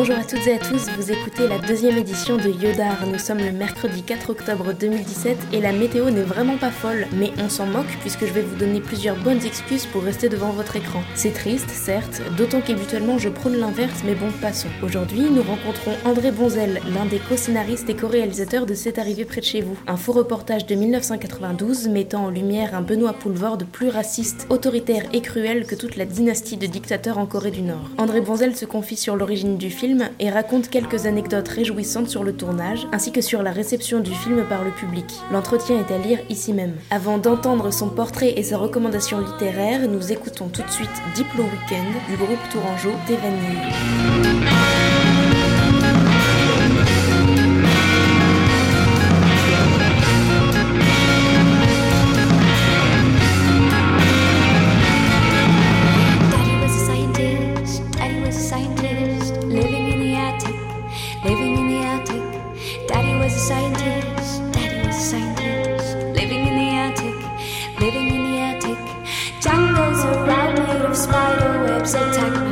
Bonjour à toutes et à tous, vous écoutez la deuxième édition de Yodar. Nous sommes le mercredi 4 octobre 2017 et la météo n'est vraiment pas folle, mais on s'en moque puisque je vais vous donner plusieurs bonnes excuses pour rester devant votre écran. C'est triste, certes, d'autant qu'habituellement je prône l'inverse, mais bon, passons. Aujourd'hui, nous rencontrons André Bonzel, l'un des co-scénaristes et co-réalisateurs de C'est arrivé près de chez vous, un faux reportage de 1992 mettant en lumière un Benoît Poulvorde plus raciste, autoritaire et cruel que toute la dynastie de dictateurs en Corée du Nord. André Bonzel se confie sur l'origine du film et raconte quelques anecdotes réjouissantes sur le tournage, ainsi que sur la réception du film par le public. L'entretien est à lire ici même. Avant d'entendre son portrait et sa recommandation littéraire, nous écoutons tout de suite Diplo Weekend du groupe Tourangeau living in the attic. Daddy was a scientist, daddy was a scientist, living in the attic, living in the attic. Jungles around, made of spider webs attack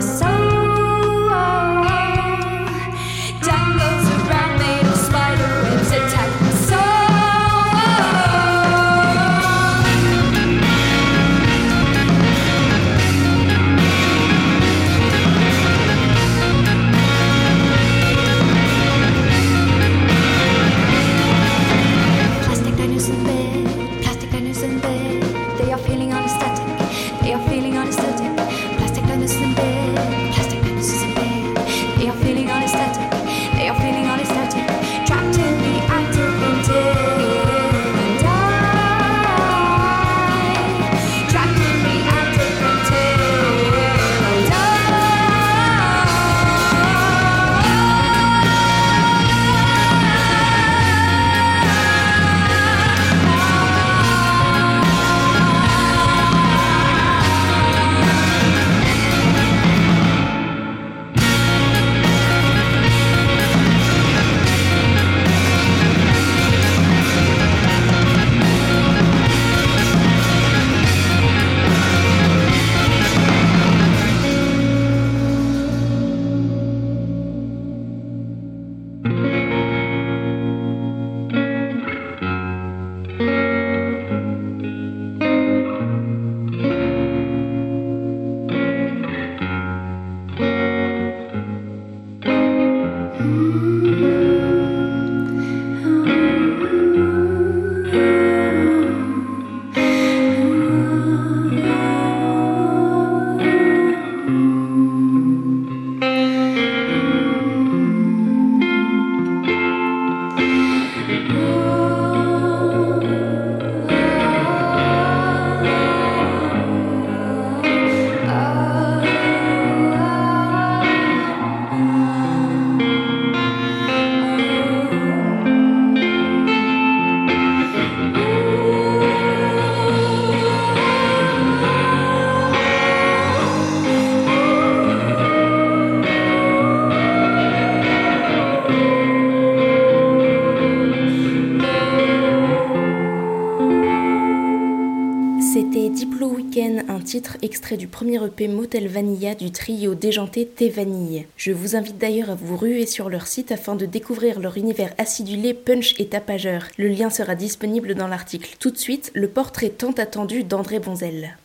extrait du premier EP Motel Vanilla du trio déjanté Thé Vanille. Je vous invite d'ailleurs à vous ruer sur leur site afin de découvrir leur univers acidulé, punch et tapageur. Le lien sera disponible dans l'article. Tout de suite, le portrait tant attendu d'André Bonzel.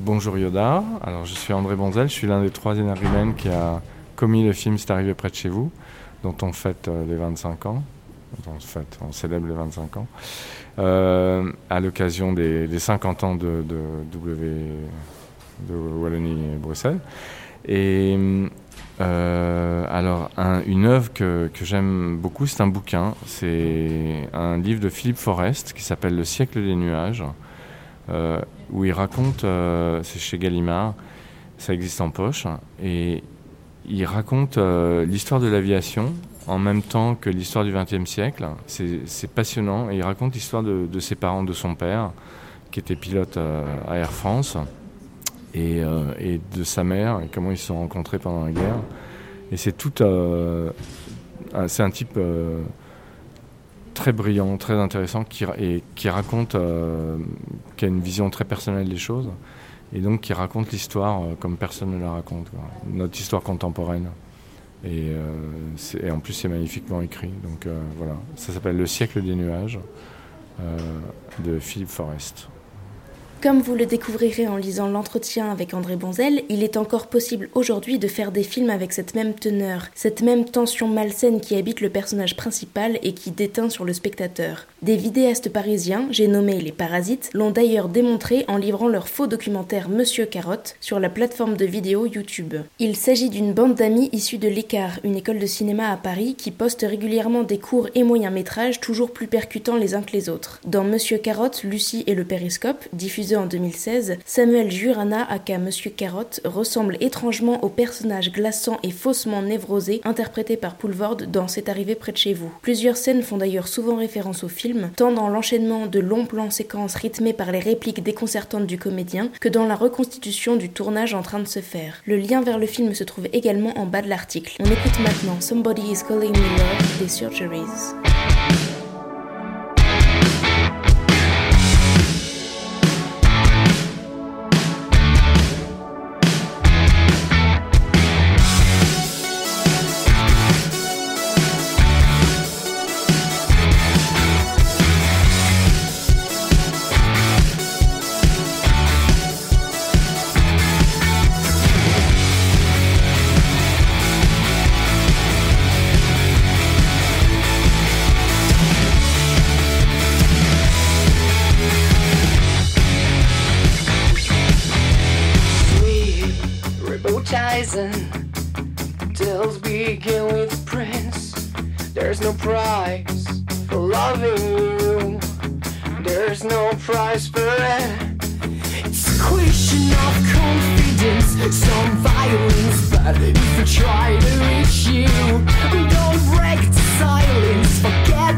Bonjour Yoda, alors je suis André Bonzel, je suis l'un des trois énergumènes qui a commis le film C'est arrivé près de chez vous, dont on fête euh, les 25 ans. En on célèbre les 25 ans. Euh, à l'occasion des, 50 ans de, W, de Wallonie et Bruxelles. Et euh, alors, une œuvre que, j'aime beaucoup, c'est un bouquin. C'est un livre de Philippe Forest qui s'appelle Le siècle des nuages, euh, où il raconte, c'est chez Gallimard, ça existe en poche, et il raconte l'histoire de l'aviation en même temps que l'histoire du XXe siècle. C'est passionnant et il raconte l'histoire de, ses parents, de son père, qui était pilote euh, à Air France, euh, et, de sa mère, et comment ils se sont rencontrés pendant la guerre. Et c'est tout. Euh, c'est un type très brillant, très intéressant, qui, et qui raconte, qui a une vision très personnelle des choses, et donc qui raconte l'histoire comme personne ne la raconte, notre histoire contemporaine. Et, et en plus, c'est magnifiquement écrit. Donc voilà, ça s'appelle Le siècle des nuages de Philippe Forest. Comme vous le découvrirez en lisant l'entretien avec André Bonzel, il est encore possible aujourd'hui de faire des films avec cette même teneur, cette même tension malsaine qui habite le personnage principal et qui déteint sur le spectateur. Des vidéastes parisiens, j'ai nommé les Parasites, l'ont d'ailleurs démontré en livrant leur faux documentaire Monsieur Carotte sur la plateforme de vidéo YouTube. Il s'agit d'une bande d'amis issus de l'Écart, une école de cinéma à Paris qui poste régulièrement des courts et moyens métrages toujours plus percutants les uns que les autres. Dans Monsieur Carotte, Lucie et le Périscope, diffusé en 2016, Samuel Jurana, aka Monsieur Carotte, ressemble étrangement au personnage glaçant et faussement névrosé interprété par Poulvord dans C'est arrivé près de chez vous. Plusieurs scènes font d'ailleurs souvent référence au film, tant dans l'enchaînement de longs plans séquences rythmés par les répliques déconcertantes du comédien que dans la reconstitution du tournage en train de se faire. Le lien vers le film se trouve également en bas de l'article. On écoute maintenant Somebody is Calling Me Love des Surgeries. Poachizing tales begin with prince. There's no price for loving you. There's no price for it. It's a question of confidence, some violence. But if I try to reach you, don't break the silence. Forget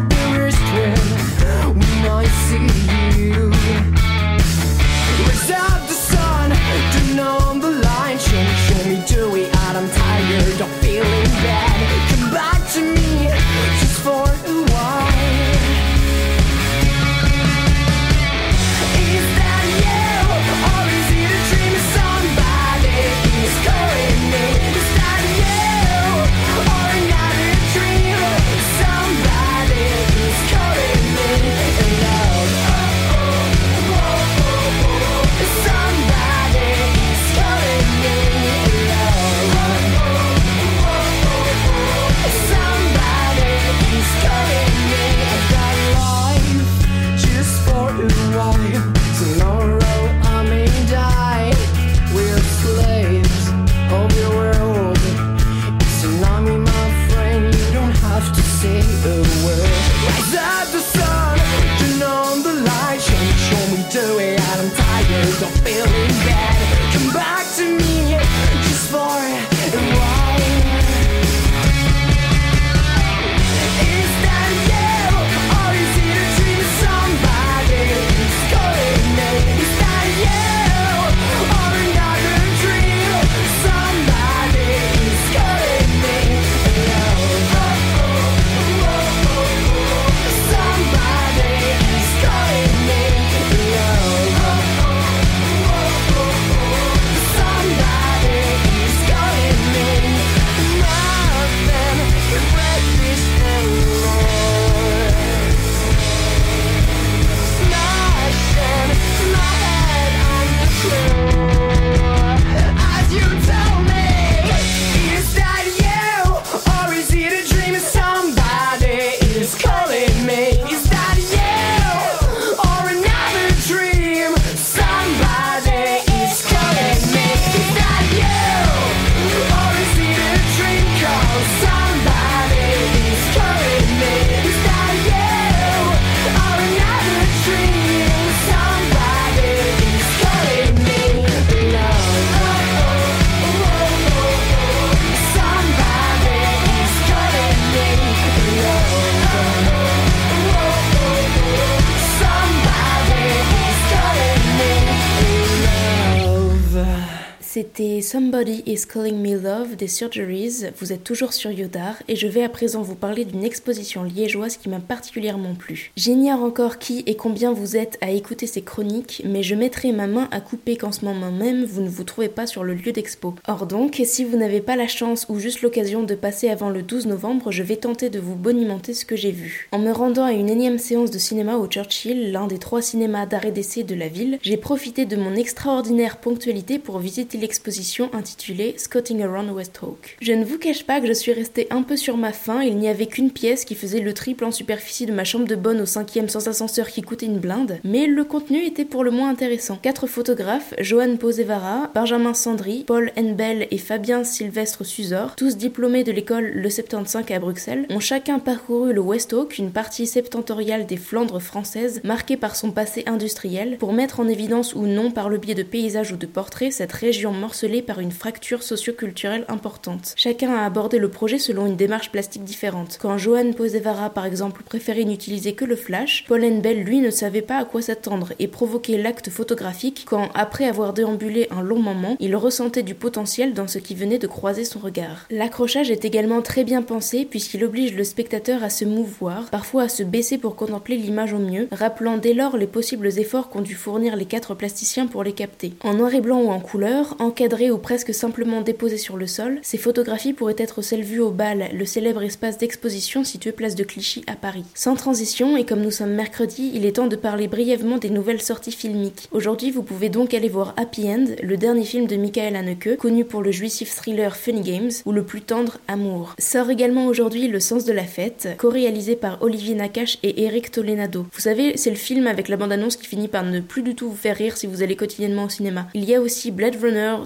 Somebody is Calling Me Love des Surgeries. Vous êtes toujours sur Yodar et je vais à présent vous parler d'une exposition liégeoise qui m'a particulièrement plu. J'ignore encore qui et combien vous êtes à écouter ces chroniques, mais je mettrai ma main à couper qu'en ce moment même vous ne vous trouvez pas sur le lieu d'expo. Or donc, si vous n'avez pas la chance ou juste l'occasion de passer avant le 12 novembre, je vais tenter de vous bonimenter ce que j'ai vu. En me rendant à une énième séance de cinéma au Churchill, l'un des trois cinémas d'arrêt d'essai de la ville, j'ai profité de mon extraordinaire ponctualité pour visiter l'exposition intitulée Scotting Around West Hawk. Je ne vous cache pas que je suis restée un peu sur ma faim, il n'y avait qu'une pièce qui faisait le triple en superficie de ma chambre de bonne au cinquième sans ascenseur qui coûtait une blinde, mais le contenu était pour le moins intéressant. Quatre photographes, Johan Posevara, Benjamin Sandry, Paul Henbel et Fabien Sylvestre Suzor, tous diplômés de l'école Le 75 à Bruxelles, ont chacun parcouru le West Hawk, une partie septentoriale des Flandres françaises marquée par son passé industriel, pour mettre en évidence ou non par le biais de paysages ou de portraits cette région morcelée par une fracture socio-culturelle importante. Chacun a abordé le projet selon une démarche plastique différente. Quand Johan Posevara, par exemple, préférait n'utiliser que le flash, Paul Bell, lui, ne savait pas à quoi s'attendre et provoquait l'acte photographique quand, après avoir déambulé un long moment, il ressentait du potentiel dans ce qui venait de croiser son regard. L'accrochage est également très bien pensé puisqu'il oblige le spectateur à se mouvoir, parfois à se baisser pour contempler l'image au mieux, rappelant dès lors les possibles efforts qu'ont dû fournir les quatre plasticiens pour les capter. En noir et blanc ou en couleur, encadrées ou presque simplement déposées sur le sol, ces photographies pourraient être celles vues au bal, le célèbre espace d'exposition situé place de Clichy à Paris. Sans transition, et comme nous sommes mercredi, il est temps de parler brièvement des nouvelles sorties filmiques. Aujourd'hui, vous pouvez donc aller voir Happy End, le dernier film de Michael Haneke, connu pour le jouissif thriller Funny Games, ou le plus tendre Amour. Sort également aujourd'hui Le sens de la fête, co-réalisé par Olivier Nakache et Eric Tolenado. Vous savez, c'est le film avec la bande-annonce qui finit par ne plus du tout vous faire rire si vous allez quotidiennement au cinéma. Il y a aussi Blade Runner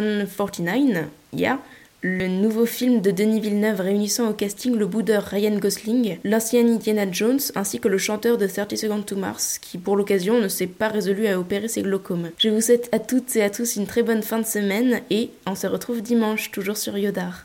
2049, yeah, le nouveau film de Denis Villeneuve réunissant au casting le boudeur Ryan Gosling, l'ancien Indiana Jones ainsi que le chanteur de 30 Seconds to Mars qui pour l'occasion ne s'est pas résolu à opérer ses glaucomes. Je vous souhaite à toutes et à tous une très bonne fin de semaine et on se retrouve dimanche toujours sur Yodar.